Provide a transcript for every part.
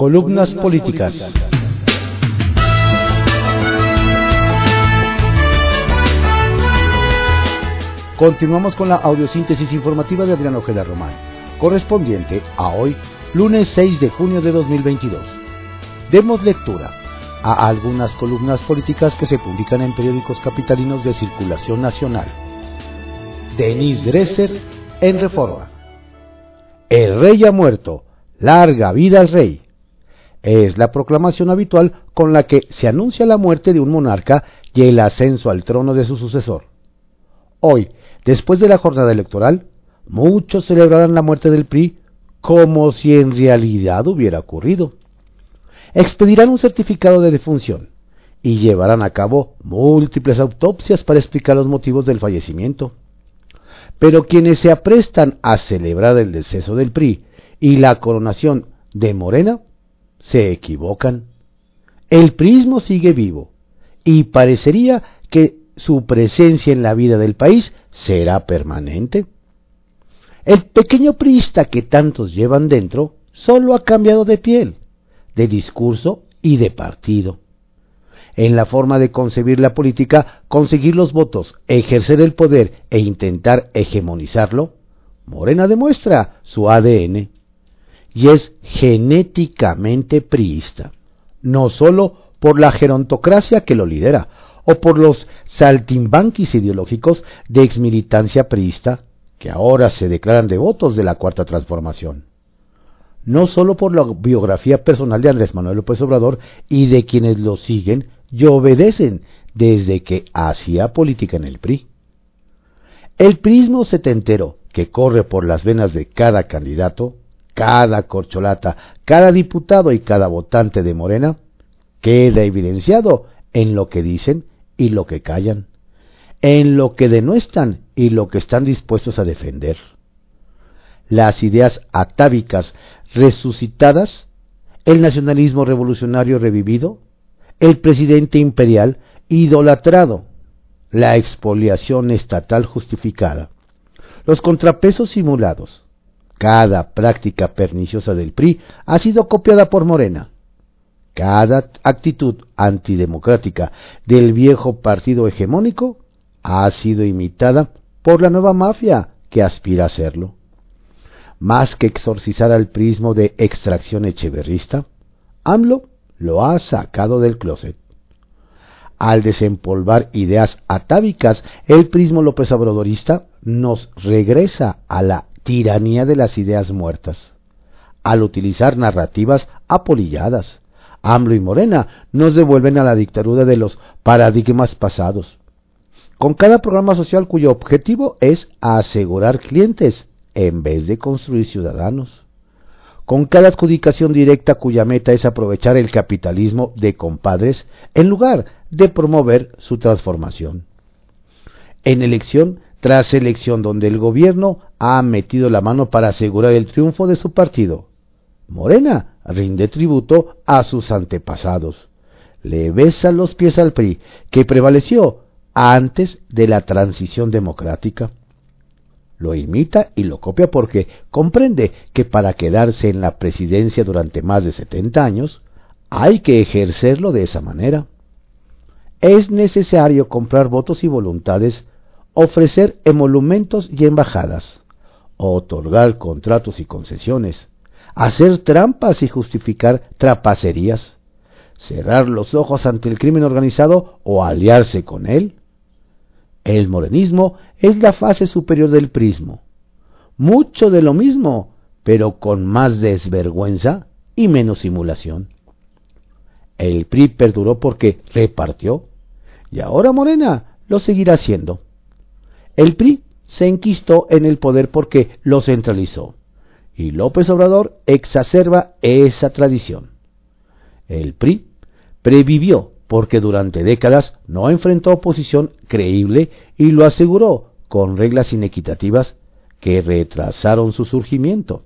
Columnas políticas. Continuamos con la audiosíntesis informativa de Adrián Ojeda Román, correspondiente a hoy, lunes 6 de junio de 2022. Demos lectura a algunas columnas políticas que se publican en periódicos capitalinos de circulación nacional. Denis Dresser en Reforma. El rey ha muerto. Larga vida al rey. Es la proclamación habitual con la que se anuncia la muerte de un monarca y el ascenso al trono de su sucesor. Hoy, Después de la jornada electoral, muchos celebrarán la muerte del PRI como si en realidad hubiera ocurrido. Expedirán un certificado de defunción y llevarán a cabo múltiples autopsias para explicar los motivos del fallecimiento. Pero quienes se aprestan a celebrar el deceso del PRI y la coronación de Morena se equivocan. El prismo sigue vivo y parecería que su presencia en la vida del país será permanente. El pequeño priista que tantos llevan dentro solo ha cambiado de piel, de discurso y de partido. En la forma de concebir la política, conseguir los votos, ejercer el poder e intentar hegemonizarlo, Morena demuestra su ADN y es genéticamente priista, no sólo por la gerontocracia que lo lidera, o por los saltimbanquis ideológicos de exmilitancia priista que ahora se declaran devotos de la Cuarta Transformación. No solo por la biografía personal de Andrés Manuel López Obrador y de quienes lo siguen y obedecen desde que hacía política en el PRI. El prismo setentero que corre por las venas de cada candidato, cada corcholata, cada diputado y cada votante de Morena, queda evidenciado en lo que dicen y lo que callan, en lo que denuestran y lo que están dispuestos a defender. Las ideas atávicas resucitadas, el nacionalismo revolucionario revivido, el presidente imperial idolatrado, la expoliación estatal justificada, los contrapesos simulados. Cada práctica perniciosa del PRI ha sido copiada por Morena cada actitud antidemocrática del viejo partido hegemónico ha sido imitada por la nueva mafia que aspira a serlo. Más que exorcizar al prismo de extracción echeverrista, AMLO lo ha sacado del closet. Al desempolvar ideas atávicas, el prismo López Obradorista nos regresa a la tiranía de las ideas muertas, al utilizar narrativas apolilladas, AMLO y Morena nos devuelven a la dictadura de los paradigmas pasados. Con cada programa social cuyo objetivo es asegurar clientes en vez de construir ciudadanos. Con cada adjudicación directa cuya meta es aprovechar el capitalismo de compadres en lugar de promover su transformación. En elección tras elección donde el gobierno ha metido la mano para asegurar el triunfo de su partido. Morena rinde tributo a sus antepasados. Le besa los pies al PRI, que prevaleció antes de la transición democrática. Lo imita y lo copia porque comprende que para quedarse en la presidencia durante más de 70 años, hay que ejercerlo de esa manera. Es necesario comprar votos y voluntades, ofrecer emolumentos y embajadas, otorgar contratos y concesiones, hacer trampas y justificar trapacerías, cerrar los ojos ante el crimen organizado o aliarse con él. El morenismo es la fase superior del prismo. Mucho de lo mismo, pero con más desvergüenza y menos simulación. El PRI perduró porque repartió, y ahora Morena lo seguirá haciendo. El PRI se enquistó en el poder porque lo centralizó y López Obrador exacerba esa tradición. El PRI previvió porque durante décadas no enfrentó oposición creíble y lo aseguró con reglas inequitativas que retrasaron su surgimiento.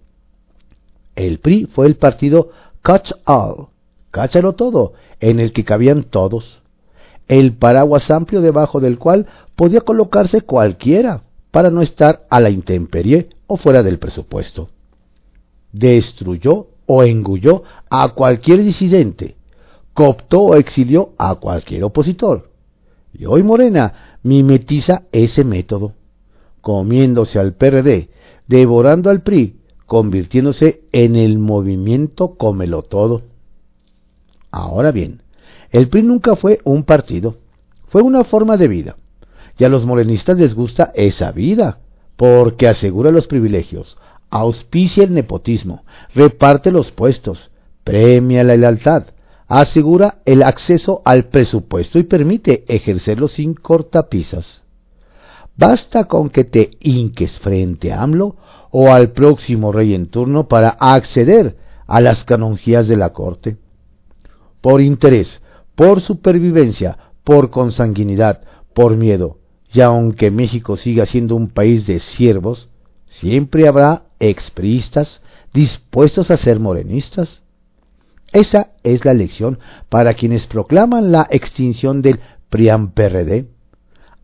El PRI fue el partido catch all, cáchalo todo, en el que cabían todos, el paraguas amplio debajo del cual podía colocarse cualquiera para no estar a la intemperie o fuera del presupuesto destruyó o engulló a cualquier disidente, cooptó o exilió a cualquier opositor. Y hoy Morena mimetiza ese método, comiéndose al PRD, devorando al PRI, convirtiéndose en el movimiento Cómelo Todo. Ahora bien, el PRI nunca fue un partido, fue una forma de vida. Y a los morenistas les gusta esa vida, porque asegura los privilegios, auspicia el nepotismo, reparte los puestos, premia la lealtad, asegura el acceso al presupuesto y permite ejercerlo sin cortapisas. Basta con que te inques frente a AMLO o al próximo rey en turno para acceder a las canonjías de la corte. Por interés, por supervivencia, por consanguinidad, por miedo, y aunque México siga siendo un país de siervos, siempre habrá expriistas dispuestos a ser morenistas. Esa es la lección para quienes proclaman la extinción del PRIAM-PRD.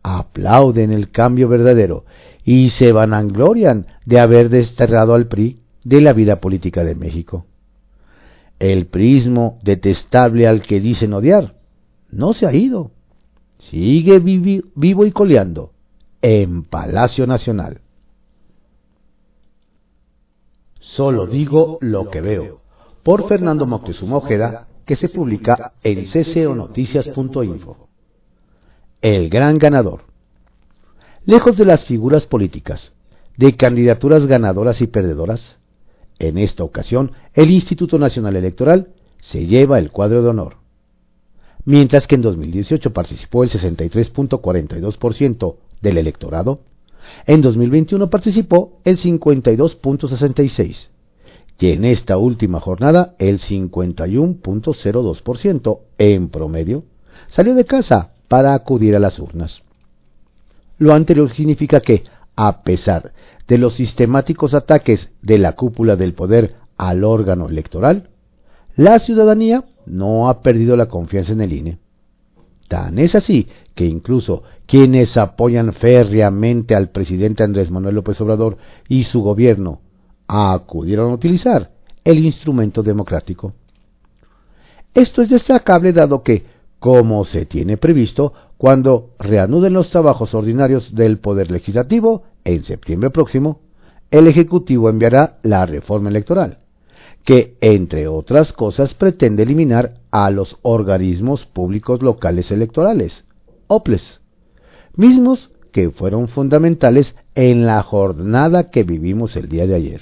Aplauden el cambio verdadero y se vanaglorian de haber desterrado al PRI de la vida política de México. El prismo detestable al que dicen odiar no se ha ido. Sigue vivo y coleando en Palacio Nacional. Solo digo lo que veo. Por Fernando Moctezuma Ojeda, que se publica en cconoticias.info. El gran ganador. Lejos de las figuras políticas, de candidaturas ganadoras y perdedoras, en esta ocasión el Instituto Nacional Electoral se lleva el cuadro de honor. Mientras que en 2018 participó el 63.42% del electorado, en 2021 participó el 52.66% y en esta última jornada el 51.02% en promedio salió de casa para acudir a las urnas. Lo anterior significa que, a pesar de los sistemáticos ataques de la cúpula del poder al órgano electoral, la ciudadanía no ha perdido la confianza en el INE. Tan es así que incluso quienes apoyan férreamente al presidente Andrés Manuel López Obrador y su gobierno acudieron a utilizar el instrumento democrático. Esto es destacable dado que, como se tiene previsto, cuando reanuden los trabajos ordinarios del Poder Legislativo en septiembre próximo, el Ejecutivo enviará la reforma electoral, que, entre otras cosas, pretende eliminar a los organismos públicos locales electorales, OPLES, mismos que fueron fundamentales en la jornada que vivimos el día de ayer.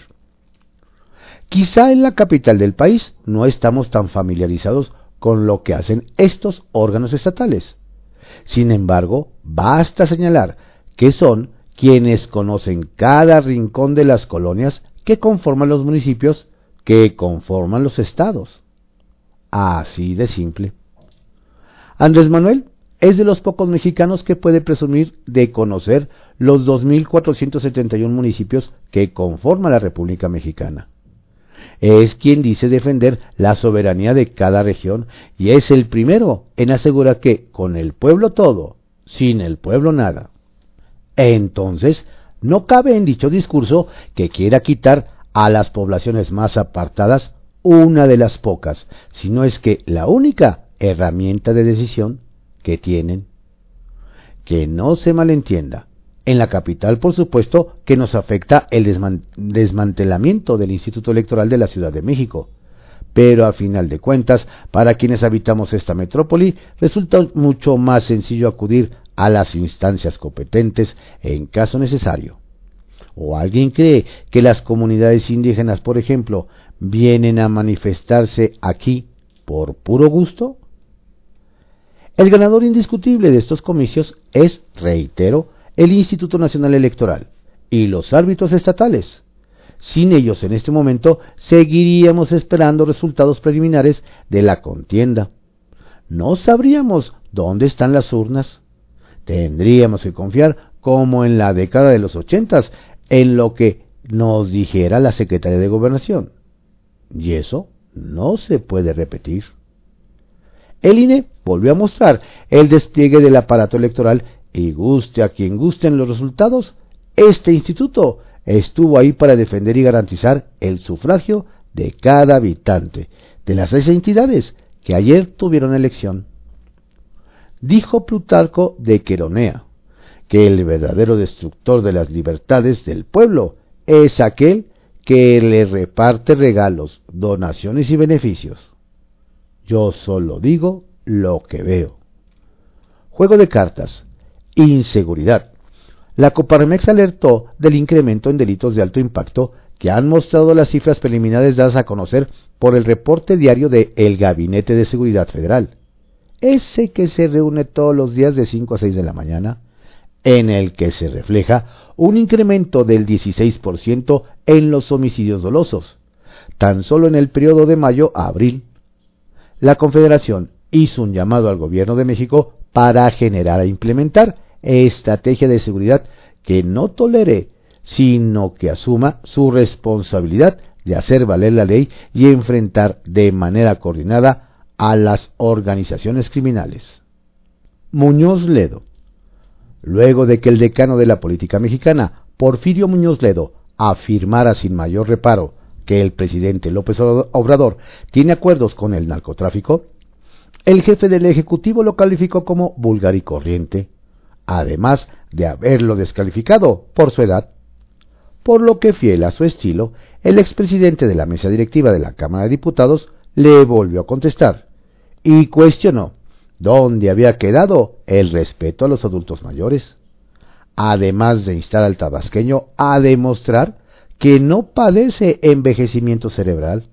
Quizá en la capital del país no estamos tan familiarizados con lo que hacen estos órganos estatales. Sin embargo, basta señalar que son quienes conocen cada rincón de las colonias que conforman los municipios que conforman los estados. Así de simple. Andrés Manuel es de los pocos mexicanos que puede presumir de conocer los 2.471 municipios que conforman la República Mexicana. Es quien dice defender la soberanía de cada región y es el primero en asegurar que con el pueblo todo, sin el pueblo nada. Entonces, no cabe en dicho discurso que quiera quitar a las poblaciones más apartadas una de las pocas, sino es que la única herramienta de decisión que tienen. Que no se malentienda. En la capital, por supuesto, que nos afecta el desmantelamiento del Instituto Electoral de la Ciudad de México. Pero a final de cuentas, para quienes habitamos esta metrópoli, resulta mucho más sencillo acudir a las instancias competentes en caso necesario. ¿O alguien cree que las comunidades indígenas, por ejemplo, vienen a manifestarse aquí por puro gusto? El ganador indiscutible de estos comicios es, reitero, el Instituto Nacional Electoral y los árbitros estatales. Sin ellos en este momento seguiríamos esperando resultados preliminares de la contienda. No sabríamos dónde están las urnas. Tendríamos que confiar, como en la década de los ochentas, en lo que nos dijera la Secretaría de Gobernación. Y eso no se puede repetir. El INE volvió a mostrar el despliegue del aparato electoral y guste a quien gusten los resultados, este instituto estuvo ahí para defender y garantizar el sufragio de cada habitante de las seis entidades que ayer tuvieron elección. Dijo Plutarco de Queronea que el verdadero destructor de las libertades del pueblo es aquel que le reparte regalos, donaciones y beneficios. Yo solo digo lo que veo. Juego de cartas. Inseguridad. La Coparmex alertó del incremento en delitos de alto impacto que han mostrado las cifras preliminares dadas a conocer por el reporte diario de El Gabinete de Seguridad Federal, ese que se reúne todos los días de 5 a 6 de la mañana, en el que se refleja un incremento del 16% en los homicidios dolosos, tan solo en el periodo de mayo a abril. La Confederación hizo un llamado al Gobierno de México para generar e implementar estrategia de seguridad que no tolere, sino que asuma su responsabilidad de hacer valer la ley y enfrentar de manera coordinada a las organizaciones criminales. Muñoz Ledo. Luego de que el decano de la política mexicana, Porfirio Muñoz Ledo, afirmara sin mayor reparo que el presidente López Obrador tiene acuerdos con el narcotráfico, el jefe del Ejecutivo lo calificó como vulgar y corriente, además de haberlo descalificado por su edad. Por lo que, fiel a su estilo, el expresidente de la mesa directiva de la Cámara de Diputados le volvió a contestar y cuestionó dónde había quedado el respeto a los adultos mayores, además de instar al tabasqueño a demostrar que no padece envejecimiento cerebral.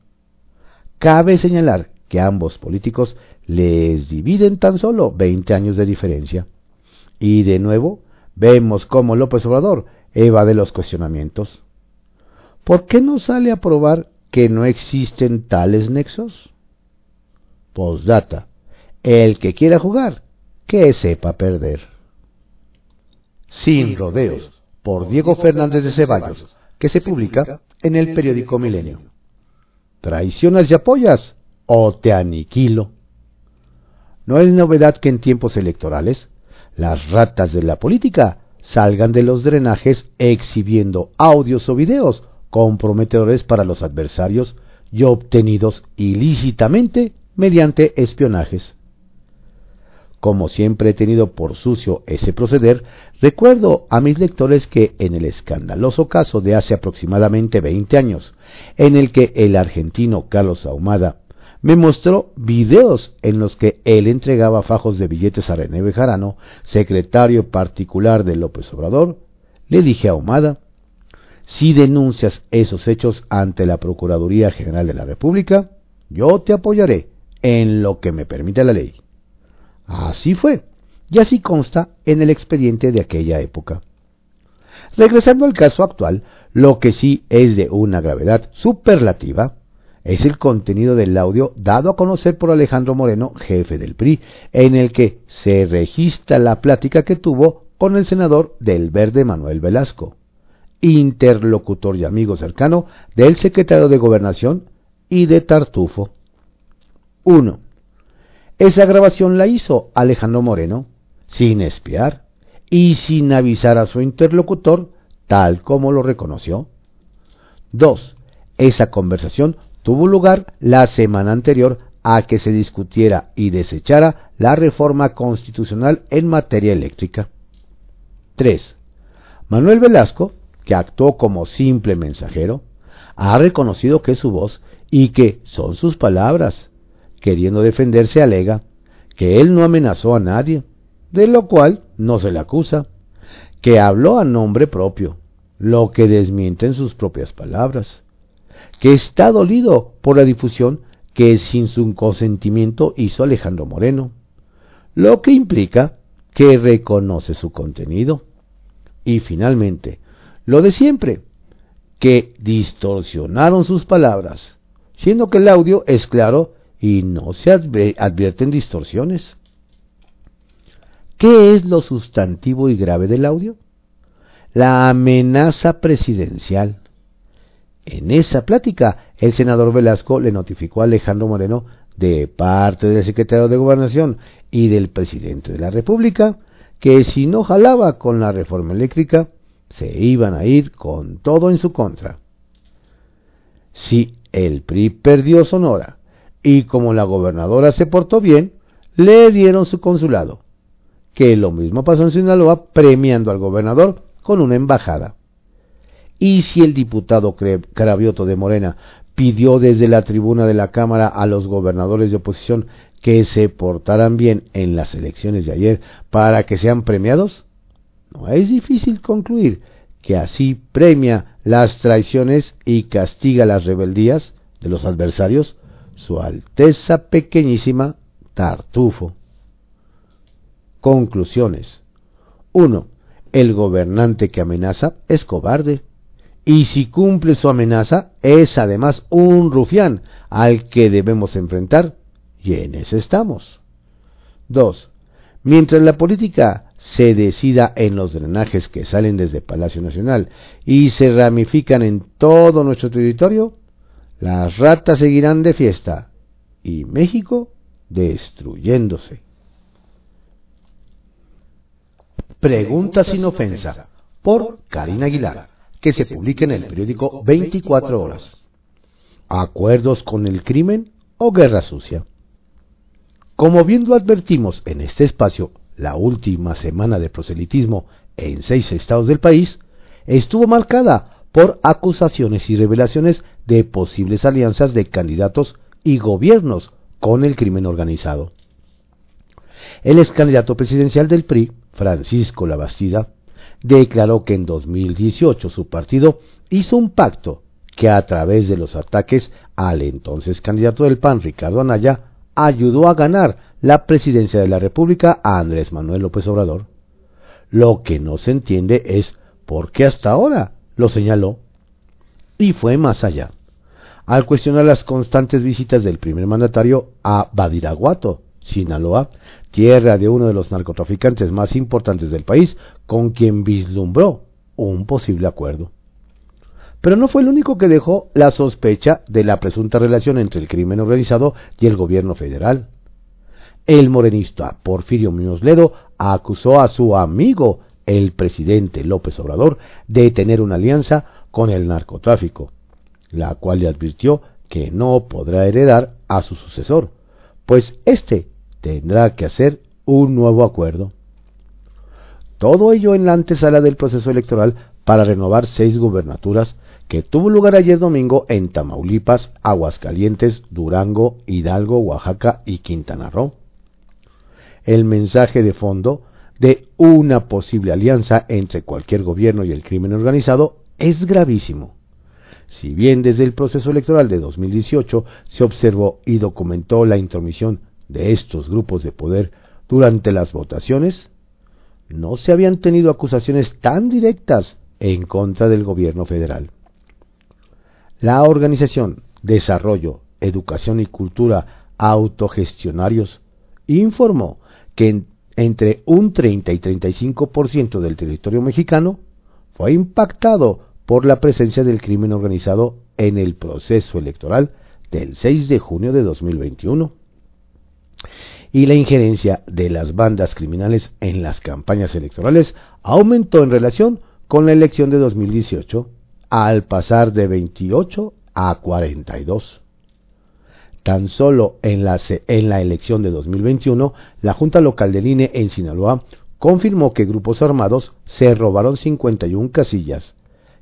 Cabe señalar que ambos políticos les dividen tan solo 20 años de diferencia. Y de nuevo vemos cómo López Obrador evade los cuestionamientos. ¿Por qué no sale a probar que no existen tales nexos? Postdata. El que quiera jugar, que sepa perder. Sin rodeos, por Diego Fernández de Ceballos, que se publica en el periódico Milenio. ¿Traicionas y apoyas o te aniquilo? No es novedad que en tiempos electorales las ratas de la política salgan de los drenajes exhibiendo audios o videos comprometedores para los adversarios y obtenidos ilícitamente mediante espionajes. Como siempre he tenido por sucio ese proceder, recuerdo a mis lectores que en el escandaloso caso de hace aproximadamente 20 años, en el que el argentino Carlos Ahumada me mostró videos en los que él entregaba fajos de billetes a René Bejarano, secretario particular de López Obrador. Le dije a Ahumada, si denuncias esos hechos ante la Procuraduría General de la República, yo te apoyaré en lo que me permite la ley. Así fue, y así consta en el expediente de aquella época. Regresando al caso actual, lo que sí es de una gravedad superlativa es el contenido del audio dado a conocer por Alejandro Moreno, jefe del PRI, en el que se registra la plática que tuvo con el senador del Verde Manuel Velasco, interlocutor y amigo cercano del secretario de Gobernación y de Tartufo. 1. Esa grabación la hizo Alejandro Moreno, sin espiar y sin avisar a su interlocutor, tal como lo reconoció. 2. Esa conversación tuvo lugar la semana anterior a que se discutiera y desechara la reforma constitucional en materia eléctrica. 3. Manuel Velasco, que actuó como simple mensajero, ha reconocido que es su voz y que son sus palabras. Queriendo defenderse alega que él no amenazó a nadie, de lo cual no se le acusa, que habló a nombre propio, lo que desmiente en sus propias palabras que está dolido por la difusión que sin su consentimiento hizo Alejandro Moreno, lo que implica que reconoce su contenido. Y finalmente, lo de siempre, que distorsionaron sus palabras, siendo que el audio es claro y no se advierten distorsiones. ¿Qué es lo sustantivo y grave del audio? La amenaza presidencial en esa plática, el senador Velasco le notificó a Alejandro Moreno, de parte del secretario de Gobernación y del presidente de la República, que si no jalaba con la reforma eléctrica, se iban a ir con todo en su contra. Si el PRI perdió Sonora y como la gobernadora se portó bien, le dieron su consulado. Que lo mismo pasó en Sinaloa premiando al gobernador con una embajada. Y si el diputado Carabioto de Morena pidió desde la tribuna de la Cámara a los gobernadores de oposición que se portaran bien en las elecciones de ayer para que sean premiados, no es difícil concluir que así premia las traiciones y castiga las rebeldías de los adversarios su Alteza Pequeñísima Tartufo. Conclusiones. 1. El gobernante que amenaza es cobarde y si cumple su amenaza es además un rufián al que debemos enfrentar y en ese estamos. 2. Mientras la política se decida en los drenajes que salen desde Palacio Nacional y se ramifican en todo nuestro territorio, las ratas seguirán de fiesta y México destruyéndose. Pregunta sin ofensa por Karina Aguilar que se publique en el periódico 24 horas. ¿Acuerdos con el crimen o guerra sucia? Como bien lo advertimos en este espacio, la última semana de proselitismo en seis estados del país estuvo marcada por acusaciones y revelaciones de posibles alianzas de candidatos y gobiernos con el crimen organizado. El ex candidato presidencial del PRI, Francisco Labastida, declaró que en 2018 su partido hizo un pacto que a través de los ataques al entonces candidato del PAN, Ricardo Anaya, ayudó a ganar la presidencia de la República a Andrés Manuel López Obrador. Lo que no se entiende es por qué hasta ahora lo señaló. Y fue más allá. Al cuestionar las constantes visitas del primer mandatario a Badiraguato, Sinaloa, tierra de uno de los narcotraficantes más importantes del país, con quien vislumbró un posible acuerdo. Pero no fue el único que dejó la sospecha de la presunta relación entre el crimen organizado y el gobierno federal. El morenista Porfirio Muñoz Ledo acusó a su amigo, el presidente López Obrador, de tener una alianza con el narcotráfico, la cual le advirtió que no podrá heredar a su sucesor, pues éste tendrá que hacer un nuevo acuerdo. Todo ello en la antesala del proceso electoral para renovar seis gubernaturas que tuvo lugar ayer domingo en Tamaulipas, Aguascalientes, Durango, Hidalgo, Oaxaca y Quintana Roo. El mensaje de fondo de una posible alianza entre cualquier gobierno y el crimen organizado es gravísimo. Si bien desde el proceso electoral de 2018 se observó y documentó la intromisión de estos grupos de poder durante las votaciones, no se habían tenido acusaciones tan directas en contra del gobierno federal. La organización Desarrollo, Educación y Cultura Autogestionarios informó que entre un 30 y 35% del territorio mexicano fue impactado por la presencia del crimen organizado en el proceso electoral del 6 de junio de 2021 y la injerencia de las bandas criminales en las campañas electorales aumentó en relación con la elección de 2018 al pasar de 28 a 42. Tan solo en la, elección de 2021, la Junta Local del INE en Sinaloa confirmó que grupos armados se robaron 51 casillas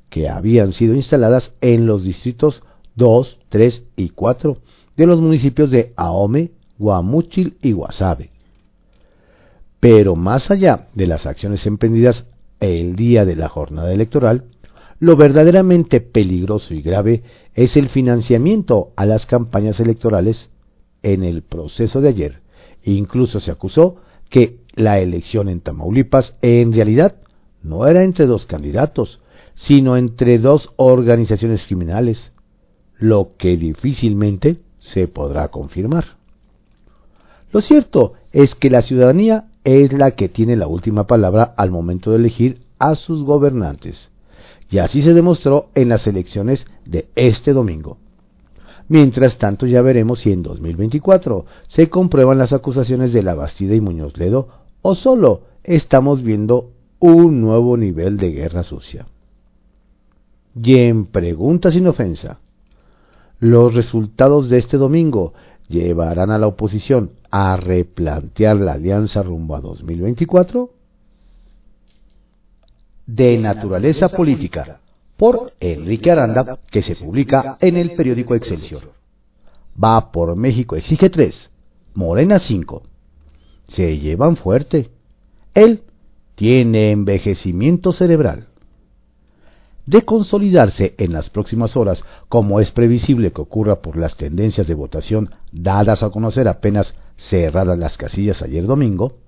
que habían sido instaladas en los distritos 2, 3 y 4 de los municipios de Ahome, Guamúchil y Guasave. Pero más allá de las acciones emprendidas el día de la jornada electoral, lo verdaderamente peligroso y grave es el financiamiento a las campañas electorales en el proceso de ayer. Incluso se acusó que la elección en Tamaulipas en realidad no era entre dos candidatos, sino entre dos organizaciones criminales, lo que difícilmente se podrá confirmar. Lo cierto es que la ciudadanía es la que tiene la última palabra al momento de elegir a sus gobernantes, y así se demostró en las elecciones de este domingo. Mientras tanto ya veremos si en 2024 se comprueban las acusaciones de La Bastida y Muñoz Ledo o solo estamos viendo un nuevo nivel de guerra sucia. Y en pregunta sin ofensa, los resultados de este domingo llevarán a la oposición a replantear la alianza rumbo a 2024? De naturaleza política, por Enrique Aranda, que se publica en el periódico Excelsior. Va por México exige 3, Morena 5. Se llevan fuerte. Él tiene envejecimiento cerebral. De consolidarse en las próximas horas, como es previsible que ocurra por las tendencias de votación dadas a conocer apenas cerradas las casillas ayer domingo,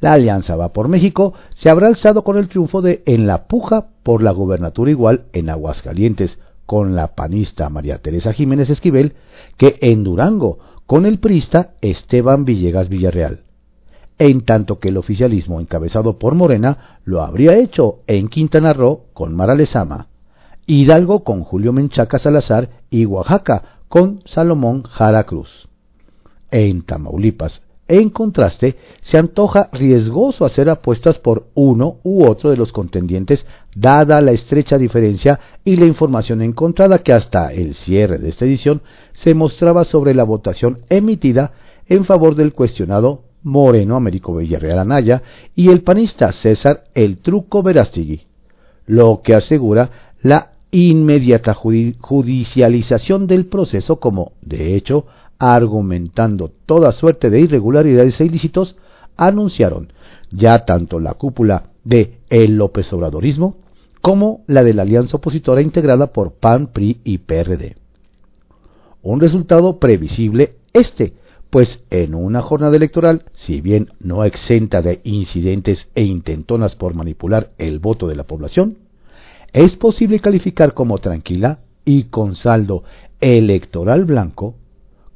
la Alianza Va por México se habrá alzado con el triunfo de En la puja por la gobernatura igual en Aguascalientes con la panista María Teresa Jiménez Esquivel que en Durango con el prista Esteban Villegas Villarreal en tanto que el oficialismo encabezado por Morena lo habría hecho en Quintana Roo con Mara Lezama, Hidalgo con Julio Menchaca Salazar y Oaxaca con Salomón Jara Cruz. En Tamaulipas, en contraste, se antoja riesgoso hacer apuestas por uno u otro de los contendientes, dada la estrecha diferencia y la información encontrada que hasta el cierre de esta edición se mostraba sobre la votación emitida en favor del cuestionado Moreno Américo Villarreal Anaya y el panista César El Truco Verástigui, lo que asegura la inmediata judicialización del proceso como, de hecho, argumentando toda suerte de irregularidades e ilícitos, anunciaron ya tanto la cúpula de el López Obradorismo como la de la alianza opositora integrada por PAN, PRI y PRD. Un resultado previsible este, pues en una jornada electoral, si bien no exenta de incidentes e intentonas por manipular el voto de la población, es posible calificar como tranquila y con saldo electoral blanco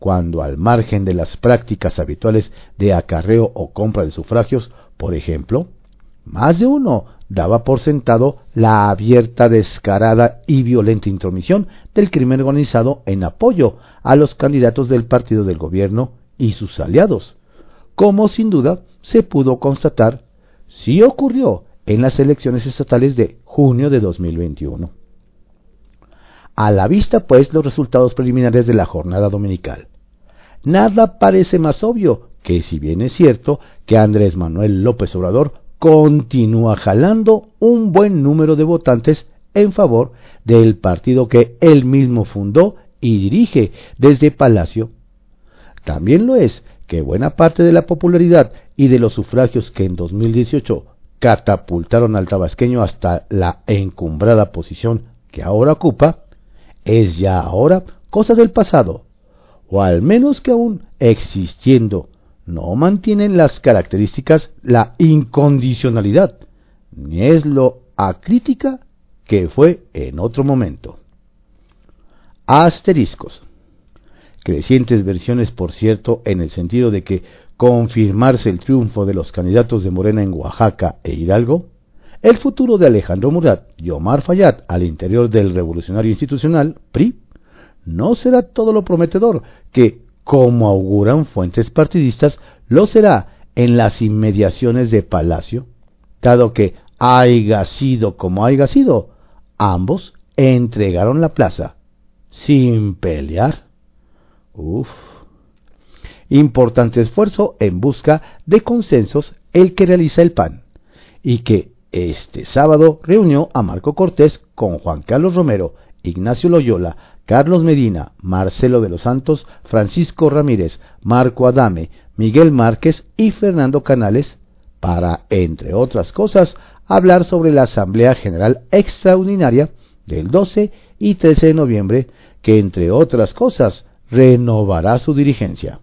cuando al margen de las prácticas habituales de acarreo o compra de sufragios, por ejemplo, más de uno daba por sentado la abierta, descarada y violenta intromisión del crimen organizado en apoyo a los candidatos del partido del gobierno y sus aliados, como sin duda se pudo constatar si ocurrió en las elecciones estatales de junio de 2021. A la vista, pues, los resultados preliminares de la jornada dominical. Nada parece más obvio que, si bien es cierto que Andrés Manuel López Obrador continúa jalando un buen número de votantes en favor del partido que él mismo fundó y dirige desde Palacio también lo es que buena parte de la popularidad y de los sufragios que en 2018 catapultaron al tabasqueño hasta la encumbrada posición que ahora ocupa, es ya ahora cosa del pasado, o al menos que aún existiendo no mantienen las características la incondicionalidad, ni es lo acrítica que fue en otro momento. Asteriscos crecientes versiones, por cierto, en el sentido de que confirmarse el triunfo de los candidatos de Morena en Oaxaca e Hidalgo, el futuro de Alejandro Murat y Omar Fayad al interior del revolucionario institucional, PRI, no será todo lo prometedor que, como auguran fuentes partidistas, lo será en las inmediaciones de Palacio, dado que haya sido como haya sido, ambos entregaron la plaza sin pelear. Uf. Importante esfuerzo en busca de consensos el que realiza el PAN y que este sábado reunió a Marco Cortés con Juan Carlos Romero, Ignacio Loyola, Carlos Medina, Marcelo de los Santos, Francisco Ramírez, Marco Adame, Miguel Márquez y Fernando Canales para, entre otras cosas, hablar sobre la Asamblea General Extraordinaria del 12 y 13 de noviembre, que, entre otras cosas, renovará su dirigencia.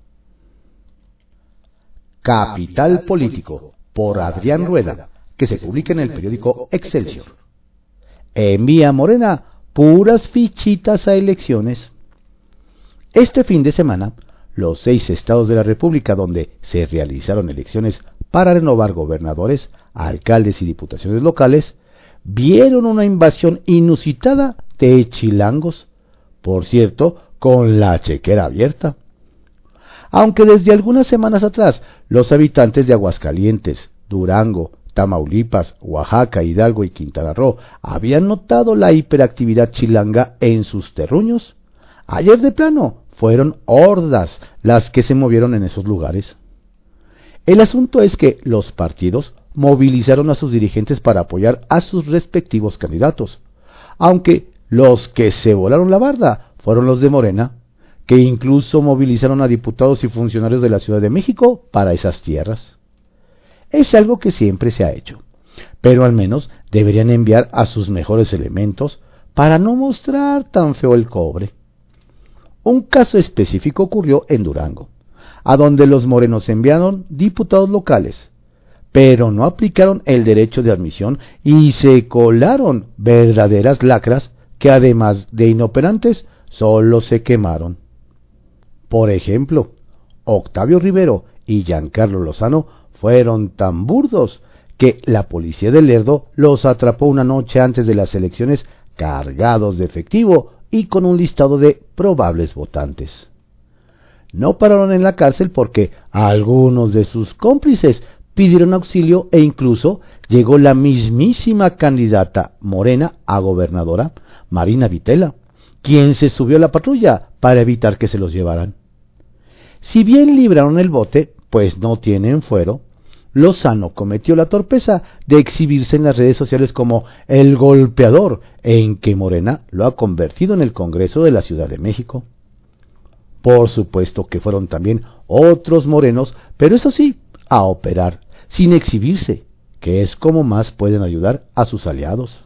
Capital Político, por Adrián Rueda, que se publica en el periódico Excelsior. Envía Morena puras fichitas a elecciones. Este fin de semana, los seis estados de la República donde se realizaron elecciones para renovar gobernadores, alcaldes y diputaciones locales, vieron una invasión inusitada de chilangos. Por cierto, con la chequera abierta. Aunque desde algunas semanas atrás los habitantes de Aguascalientes, Durango, Tamaulipas, Oaxaca, Hidalgo y Quintana Roo habían notado la hiperactividad chilanga en sus terruños, Ayer de plano fueron hordas las que se movieron en esos lugares. El asunto es que los partidos movilizaron a sus dirigentes para apoyar a sus respectivos candidatos, aunque los que se volaron la barda fueron los de Morena, que incluso movilizaron a diputados y funcionarios de la Ciudad de México para esas tierras. Es algo que siempre se ha hecho, pero al menos deberían enviar a sus mejores elementos para no mostrar tan feo el cobre. Un caso específico ocurrió en Durango, a donde los morenos enviaron diputados locales, pero no aplicaron el derecho de admisión y se colaron verdaderas lacras que además de inoperantes solo se quemaron. Por ejemplo, Octavio Rivero y Giancarlo Lozano fueron tan burdos que la policía de Lerdo los atrapó una noche antes de las elecciones cargados de efectivo y con un listado de probables votantes. No pararon en la cárcel porque algunos de sus cómplices pidieron auxilio e incluso llegó la mismísima candidata morena a gobernadora, Marina Vitela, quien se subió a la patrulla para evitar que se los llevaran. Si bien libraron el bote, pues no tienen fuero, Lozano cometió la torpeza de exhibirse en las redes sociales como el golpeador, en que Morena lo ha convertido en el Congreso de la Ciudad de México. Por supuesto que fueron también otros morenos, pero eso sí, a operar, sin exhibirse, que es como más pueden ayudar a sus aliados.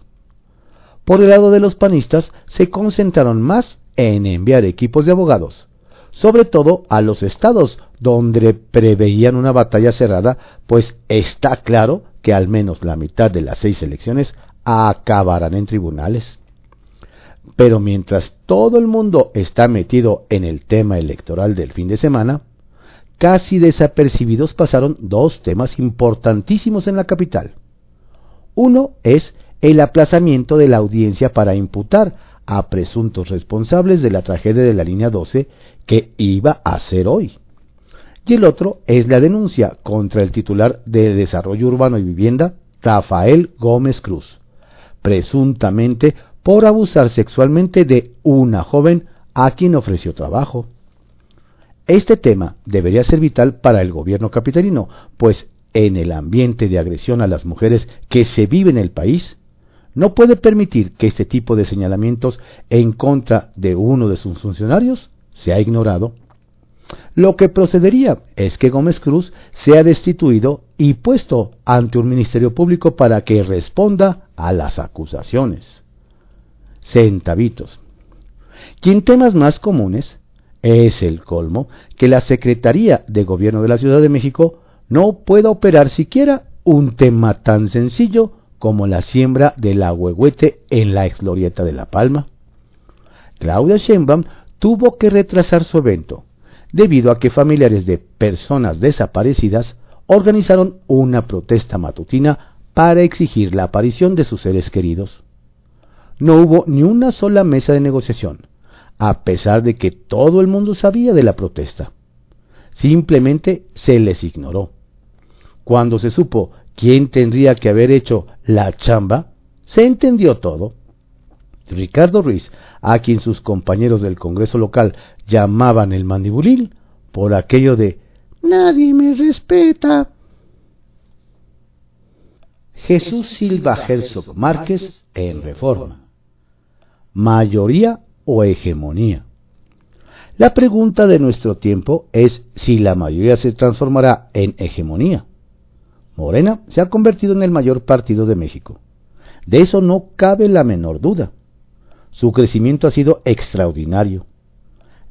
Por el lado de los panistas, se concentraron más en enviar equipos de abogados, sobre todo a los estados donde preveían una batalla cerrada, pues está claro que al menos la mitad de las seis elecciones acabarán en tribunales. Pero mientras todo el mundo está metido en el tema electoral del fin de semana, casi desapercibidos pasaron dos temas importantísimos en la capital. Uno es el aplazamiento de la audiencia para imputar a presuntos responsables de la tragedia de la línea 12 que iba a ser hoy. Y el otro es la denuncia contra el titular de Desarrollo Urbano y Vivienda, Rafael Gómez Cruz, presuntamente por abusar sexualmente de una joven a quien ofreció trabajo. Este tema debería ser vital para el gobierno capitalino, pues en el ambiente de agresión a las mujeres que se vive en el país, no puede permitir que este tipo de señalamientos en contra de uno de sus funcionarios sea ignorado. Lo que procedería es que Gómez Cruz sea destituido y puesto ante un ministerio público para que responda a las acusaciones. Centavitos. Y en temas más comunes, es el colmo que la Secretaría de Gobierno de la Ciudad de México no pueda operar siquiera un tema tan sencillo como la siembra del ahuehuete en la exglorieta de La Palma. Claudia Sheinbaum tuvo que retrasar su evento debido a que familiares de personas desaparecidas organizaron una protesta matutina para exigir la aparición de sus seres queridos. No hubo ni una sola mesa de negociación, a pesar de que todo el mundo sabía de la protesta. Simplemente se les ignoró. Cuando se supo quién tendría que haber hecho la chamba, se entendió todo. Ricardo Ruiz, a quien sus compañeros del Congreso local llamaban el mandibulil, por aquello de nadie me respeta. Jesús Silva Herzog Márquez en Reforma. Mayoría o hegemonía. La pregunta de nuestro tiempo es si la mayoría se transformará en hegemonía. Morena se ha convertido en el mayor partido de México. De eso no cabe la menor duda. Su crecimiento ha sido extraordinario.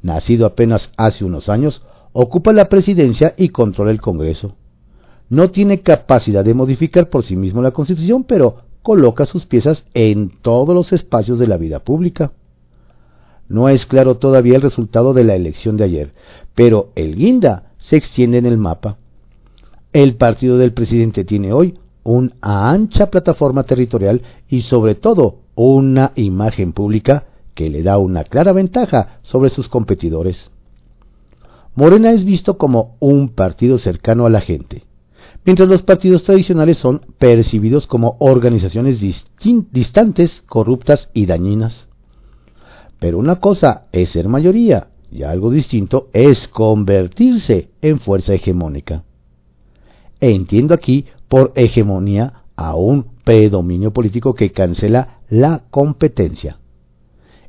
Nacido apenas hace unos años, ocupa la presidencia y controla el Congreso. No tiene capacidad de modificar por sí mismo la Constitución, pero coloca sus piezas en todos los espacios de la vida pública. No es claro todavía el resultado de la elección de ayer, pero el guinda se extiende en el mapa. El partido del presidente tiene hoy una ancha plataforma territorial y sobre todo una imagen pública que le da una clara ventaja sobre sus competidores. Morena es visto como un partido cercano a la gente, mientras los partidos tradicionales son percibidos como organizaciones distantes, corruptas y dañinas Pero una cosa es ser mayoría y algo distinto es convertirse en fuerza hegemónica. Entiendo aquí por hegemonía a un predominio político que cancela la competencia.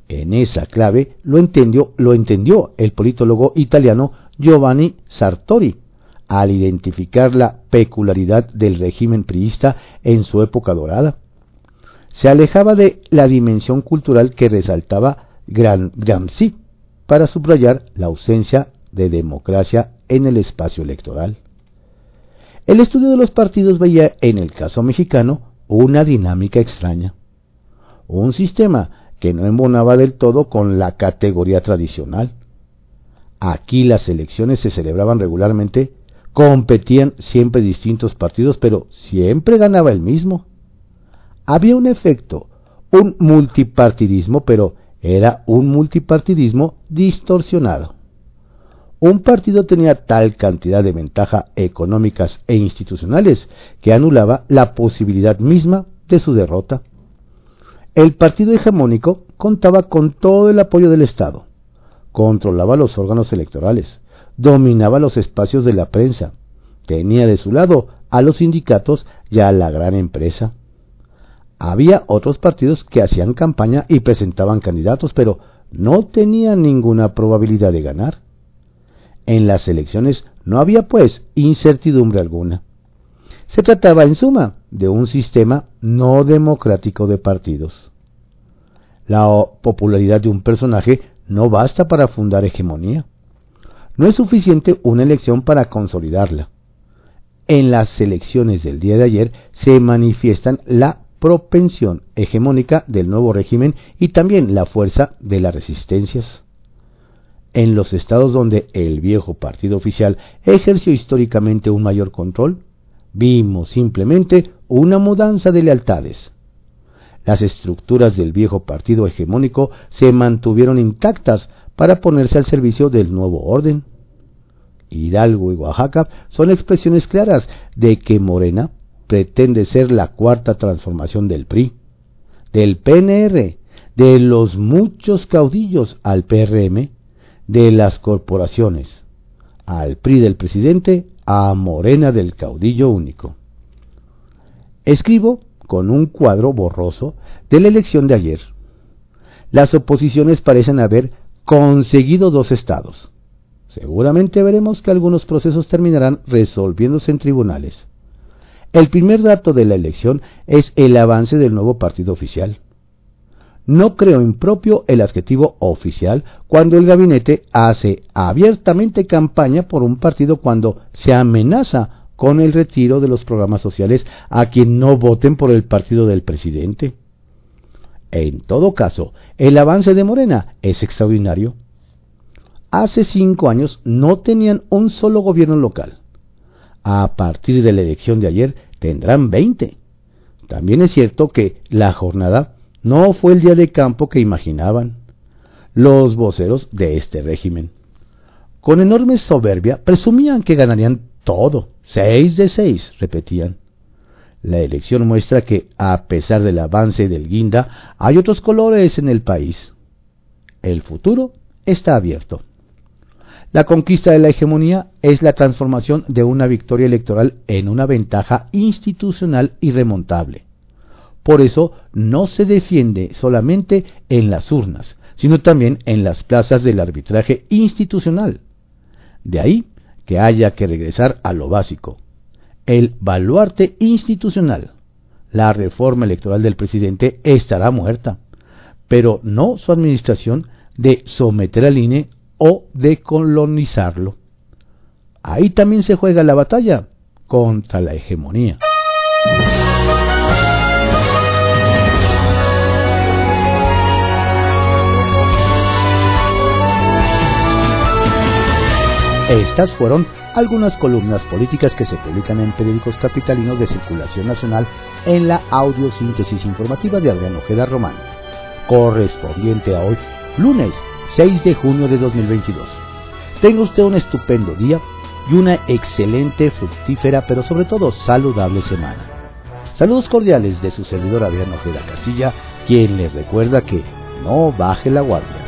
En esa clave lo entendió, lo entendió el politólogo italiano Giovanni Sartori al identificar la peculiaridad del régimen priista en su época dorada. Se alejaba de la dimensión cultural que resaltaba Gramsci para subrayar la ausencia de democracia en el espacio electoral. El estudio de los partidos veía en el caso mexicano una dinámica extraña, un sistema que no embonaba del todo con la categoría tradicional. Aquí las elecciones se celebraban regularmente, competían siempre distintos partidos, pero siempre ganaba el mismo. Había un efecto, un multipartidismo, pero era un multipartidismo distorsionado. Un partido tenía tal cantidad de ventajas económicas e institucionales que anulaba la posibilidad misma de su derrota. El partido hegemónico contaba con todo el apoyo del Estado, controlaba los órganos electorales, dominaba los espacios de la prensa, tenía de su lado a los sindicatos y a la gran empresa. Había otros partidos que hacían campaña y presentaban candidatos, pero no tenían ninguna probabilidad de ganar. En las elecciones no había, pues, incertidumbre alguna. Se trataba, en suma, de un sistema no democrático de partidos. La popularidad de un personaje no basta para fundar hegemonía. No es suficiente una elección para consolidarla. En las elecciones del día de ayer se manifiestan la propensión hegemónica del nuevo régimen y también la fuerza de las resistencias. En los estados donde el viejo partido oficial ejerció históricamente un mayor control, vimos simplemente una mudanza de lealtades. Las estructuras del viejo partido hegemónico se mantuvieron intactas para ponerse al servicio del nuevo orden. Hidalgo y Oaxaca son expresiones claras de que Morena pretende ser la cuarta transformación del PRI, del PNR, de los muchos caudillos al PRM, de las corporaciones, al PRI del presidente, a Morena del caudillo único. Escribo con un cuadro borroso de la elección de ayer. Las oposiciones parecen haber conseguido dos estados. Seguramente veremos que algunos procesos terminarán resolviéndose en tribunales. El primer dato de la elección es el avance del nuevo partido oficial. No creo impropio el adjetivo oficial cuando el gabinete hace abiertamente campaña por un partido cuando se amenaza con el retiro de los programas sociales a quien no voten por el partido del presidente. En todo caso, el avance de Morena es extraordinario. Hace cinco años no tenían un solo gobierno local a partir de la elección de ayer tendrán 20. También es cierto que la jornada no fue el día de campo que imaginaban los voceros de este régimen. Con enorme soberbia presumían que ganarían todo, seis de seis, repetían. La elección muestra que, a pesar del avance del guinda, hay otros colores en el país. El futuro está abierto. La conquista de la hegemonía es la transformación de una victoria electoral en una ventaja institucional irremontable. Por eso no se defiende solamente en las urnas, sino también en las plazas del arbitraje institucional. De ahí que haya que regresar a lo básico, el baluarte institucional. La reforma electoral del presidente estará muerta, pero no su administración de someter al INE o decolonizarlo. Ahí también se juega la batalla contra la hegemonía. Estas fueron algunas columnas políticas que se publican en periódicos capitalinos de circulación nacional en la audiosíntesis informativa de Adrián Ojeda Román, correspondiente a hoy, lunes 6 de junio de 2022. Tenga usted un estupendo día y una excelente, fructífera, pero sobre todo saludable semana. Saludos cordiales de su servidor Adriano Ojeda Castilla, quien le recuerda que no baje la guardia.